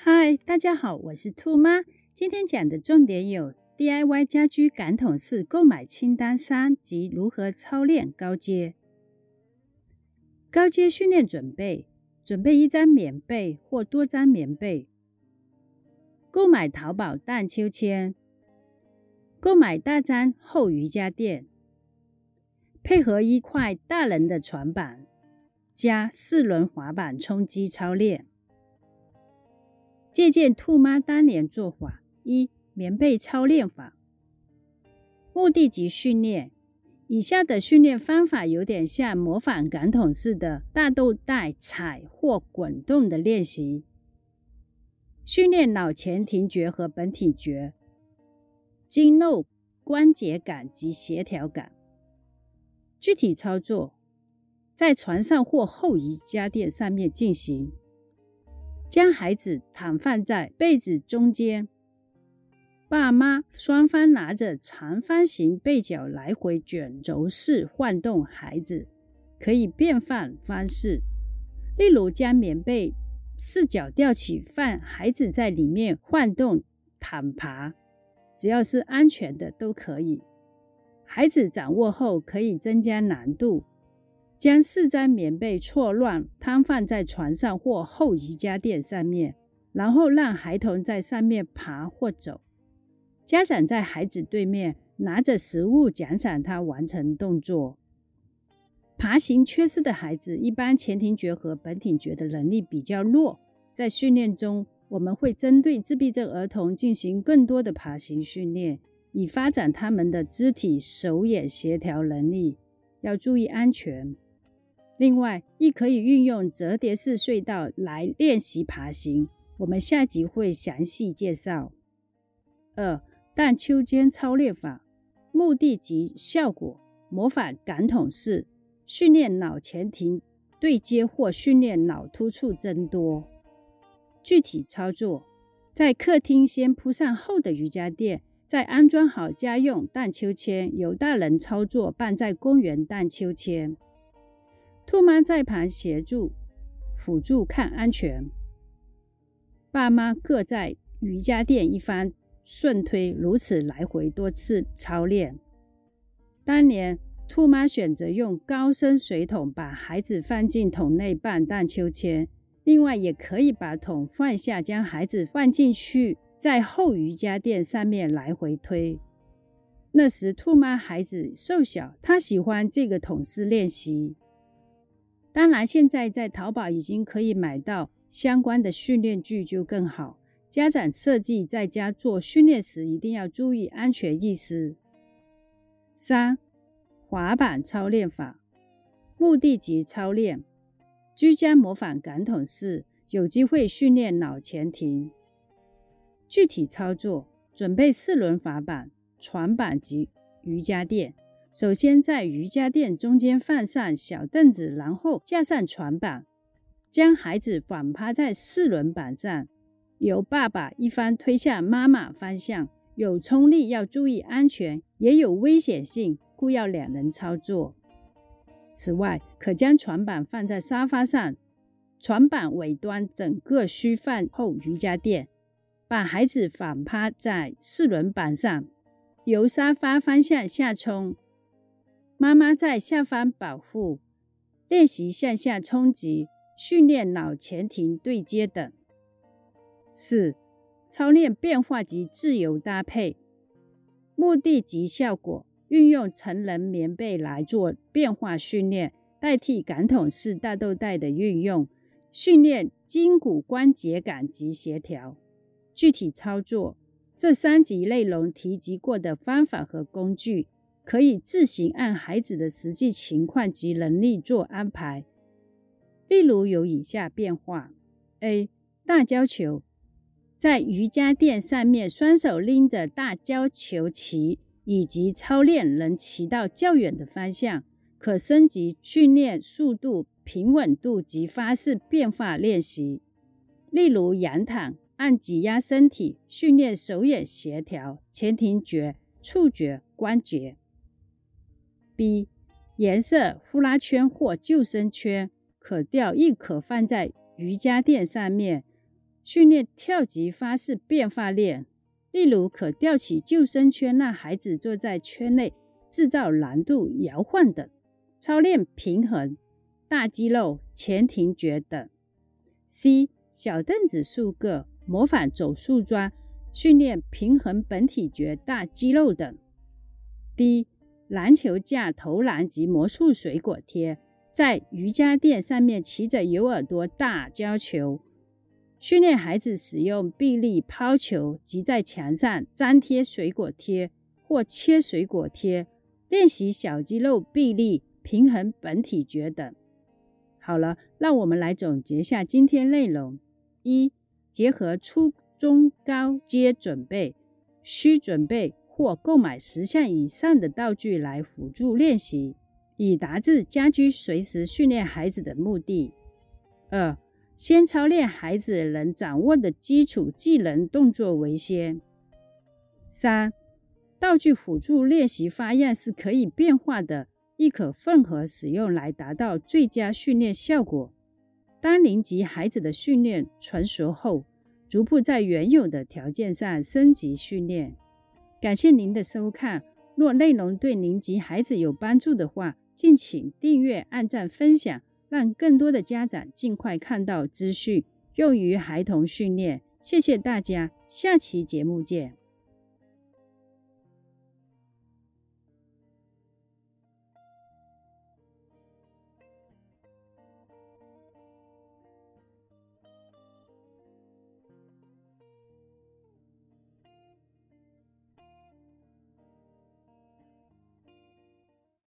嗨，大家好，我是兔妈。今天讲的重点有 DIY 家居感统式购买清单三及如何操练高阶。高阶训练准备：准备一张棉被或多张棉被。购买淘宝荡秋千。购买大张厚瑜伽垫，配合一块大人的床板，加四轮滑板冲击操练。借鉴兔妈当年做法：一、棉被操练法。目的及训练：以下的训练方法有点像模仿感统式的大豆带踩或滚动的练习，训练脑前庭觉和本体觉、经络关节感及协调感。具体操作：在床上或后瑜伽垫上面进行。将孩子躺放在被子中间，爸妈双方拿着长方形被角来回卷轴式晃动孩子，可以变换方式，例如将棉被四角吊起，放孩子在里面晃动躺爬，只要是安全的都可以。孩子掌握后可以增加难度。将四张棉被错乱摊放在床上或后瑜伽垫上面，然后让孩童在上面爬或走。家长在孩子对面拿着食物奖赏他完成动作。爬行缺失的孩子，一般前庭觉和本体觉的能力比较弱。在训练中，我们会针对自闭症儿童进行更多的爬行训练，以发展他们的肢体手眼协调能力。要注意安全。另外，亦可以运用折叠式隧道来练习爬行，我们下集会详细介绍。二、荡秋千操练法，目的及效果：模仿感统式，训练脑前庭对接或训练脑突触增多。具体操作：在客厅先铺上厚的瑜伽垫，再安装好家用荡秋千，由大人操作，伴在公园荡秋千。兔妈在旁协助辅助看安全，爸妈各在瑜伽垫一方顺推，如此来回多次操练。当年兔妈选择用高深水桶把孩子放进桶内荡荡秋千，另外也可以把桶放下，将孩子放进去，在后瑜伽垫上面来回推。那时兔妈孩子瘦小，她喜欢这个桶式练习。当然，现在在淘宝已经可以买到相关的训练具，就更好。家长设计在家做训练时，一定要注意安全意识。三、滑板操练法，目的及操练：居家模仿感统式，有机会训练脑前庭。具体操作：准备四轮滑板、床板及瑜伽垫。首先，在瑜伽垫中间放上小凳子，然后架上床板，将孩子反趴在四轮板上，由爸爸一方推向妈妈方向。有冲力要注意安全，也有危险性，故要两人操作。此外，可将床板放在沙发上，床板尾端整个需放后瑜伽垫，把孩子反趴在四轮板上，由沙发方向下冲。妈妈在下方保护，练习向下冲击，训练脑前庭对接等。四、操练变化及自由搭配，目的及效果：运用成人棉被来做变化训练，代替感统式大豆袋的运用，训练筋骨关节感及协调。具体操作：这三集内容提及过的方法和工具。可以自行按孩子的实际情况及能力做安排。例如有以下变化：A. 大胶球，在瑜伽垫上面双手拎着大胶球骑，以及操练能骑到较远的方向。可升级训练速度、平稳度及发式变化练习。例如仰躺，按挤压身体，训练手眼协调、前庭觉、触觉、关节。B 颜色呼啦圈或救生圈，可吊亦可放在瑜伽垫上面，训练跳级发式变化链，例如可吊起救生圈，让孩子坐在圈内，制造难度摇晃等；操练平衡、大肌肉前庭觉等。C 小凳子数个，模仿走树桩，训练平衡本体觉大肌肉等。D 篮球架投篮及魔术水果贴，在瑜伽垫上面骑着有耳朵大胶球。训练孩子使用臂力抛球及在墙上粘贴水果贴或切水果贴，练习小肌肉臂力、平衡本体觉等。好了，让我们来总结下今天内容：一、结合初中高阶准备，需准备或购买十项以上的道具来辅助练习，以达至家居随时训练孩子的目的。二、先操练孩子能掌握的基础技能动作为先。三、道具辅助练习花样是可以变化的，亦可混合使用来达到最佳训练效果。当您及孩子的训练成熟后，逐步在原有的条件上升级训练。感谢您的收看，若内容对您及孩子有帮助的话，敬请订阅、按赞、分享。让更多的家长尽快看到资讯，用于孩童训练。谢谢大家，下期节目见。